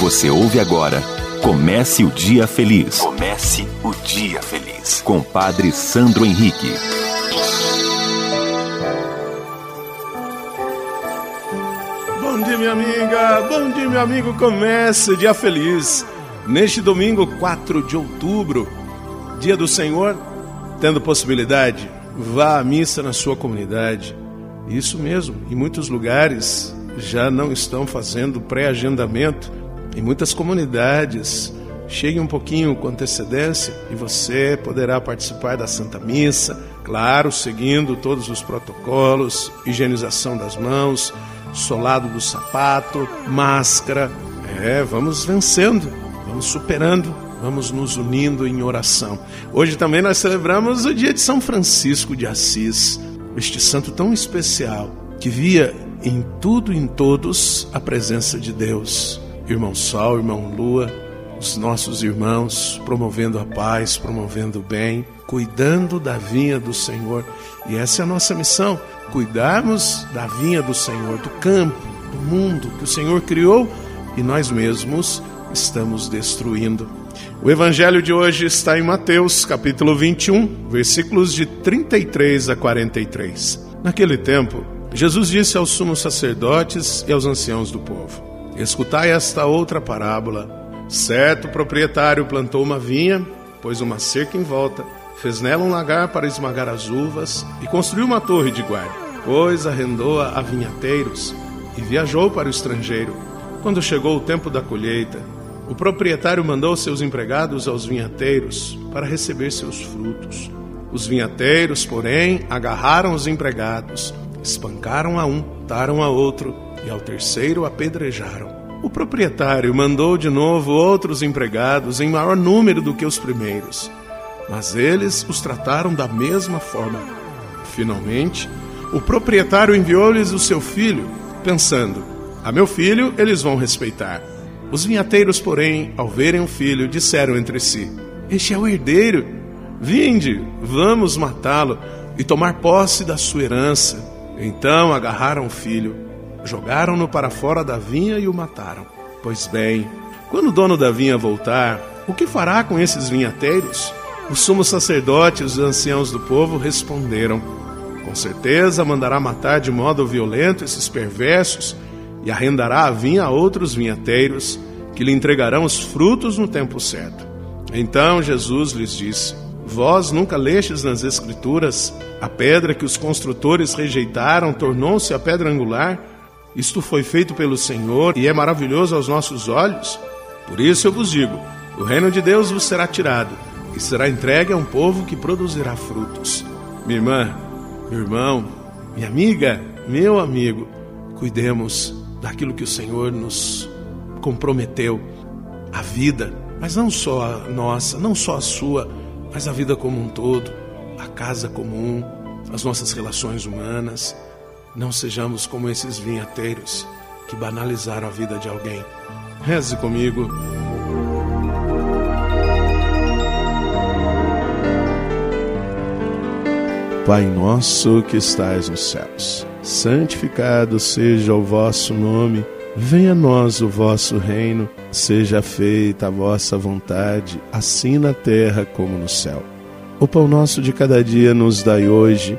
Você ouve agora Comece o Dia Feliz. Comece o Dia Feliz. Com Padre Sandro Henrique. Bom dia, minha amiga. Bom dia, meu amigo. Comece o Dia Feliz. Neste domingo, 4 de outubro, Dia do Senhor, tendo possibilidade, vá à missa na sua comunidade. Isso mesmo, em muitos lugares já não estão fazendo pré-agendamento em muitas comunidades. Chegue um pouquinho com antecedência e você poderá participar da Santa Missa, claro, seguindo todos os protocolos, higienização das mãos, solado do sapato, máscara. É, vamos vencendo, vamos superando, vamos nos unindo em oração. Hoje também nós celebramos o dia de São Francisco de Assis, este santo tão especial que via em tudo e em todos a presença de Deus. Irmão Sol, irmão Lua, os nossos irmãos promovendo a paz, promovendo o bem, cuidando da vinha do Senhor. E essa é a nossa missão: cuidarmos da vinha do Senhor, do campo, do mundo que o Senhor criou e nós mesmos estamos destruindo. O evangelho de hoje está em Mateus, capítulo 21, versículos de 33 a 43. Naquele tempo, Jesus disse aos sumos sacerdotes e aos anciãos do povo: Escutai esta outra parábola. Certo proprietário plantou uma vinha, pôs uma cerca em volta, fez nela um lagar para esmagar as uvas e construiu uma torre de guarda. Pois arrendou-a a vinhateiros e viajou para o estrangeiro. Quando chegou o tempo da colheita, o proprietário mandou seus empregados aos vinhateiros para receber seus frutos. Os vinhateiros, porém, agarraram os empregados, espancaram a um, taram a outro e ao terceiro apedrejaram. O proprietário mandou de novo outros empregados em maior número do que os primeiros, mas eles os trataram da mesma forma. Finalmente, o proprietário enviou-lhes o seu filho, pensando: A meu filho eles vão respeitar. Os vinhateiros, porém, ao verem o filho, disseram entre si: Este é o herdeiro. Vinde, vamos matá-lo e tomar posse da sua herança. Então agarraram o filho, jogaram-no para fora da vinha e o mataram. Pois bem, quando o dono da vinha voltar, o que fará com esses vinhateiros? O sumo sacerdote e os anciãos do povo responderam: Com certeza mandará matar de modo violento esses perversos e arrendará a vinha a outros vinhateiros, que lhe entregarão os frutos no tempo certo. Então Jesus lhes disse: Vós nunca lestes nas Escrituras a pedra que os construtores rejeitaram tornou-se a pedra angular? Isto foi feito pelo Senhor e é maravilhoso aos nossos olhos? Por isso eu vos digo: o reino de Deus vos será tirado e será entregue a um povo que produzirá frutos. Minha irmã, meu irmão, minha amiga, meu amigo, cuidemos daquilo que o Senhor nos comprometeu, a vida, mas não só a nossa, não só a sua mas a vida como um todo, a casa comum, as nossas relações humanas. Não sejamos como esses vinhateiros que banalizaram a vida de alguém. Reze comigo. Pai nosso que estais nos céus, santificado seja o vosso nome. Venha a nós o vosso reino, seja feita a vossa vontade, assim na terra como no céu. O pão nosso de cada dia nos dai hoje,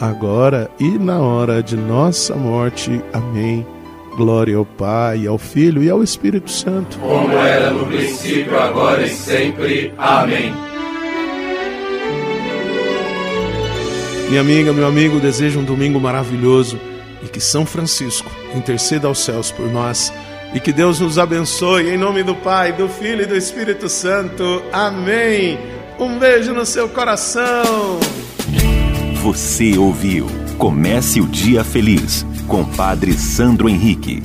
agora e na hora de nossa morte. Amém. Glória ao Pai, ao Filho e ao Espírito Santo. Como era no princípio, agora e sempre. Amém. Minha amiga, meu amigo, desejo um domingo maravilhoso e que São Francisco interceda aos céus por nós e que Deus nos abençoe em nome do Pai, do Filho e do Espírito Santo. Amém. Um beijo no seu coração. Você ouviu Comece o Dia Feliz com Padre Sandro Henrique.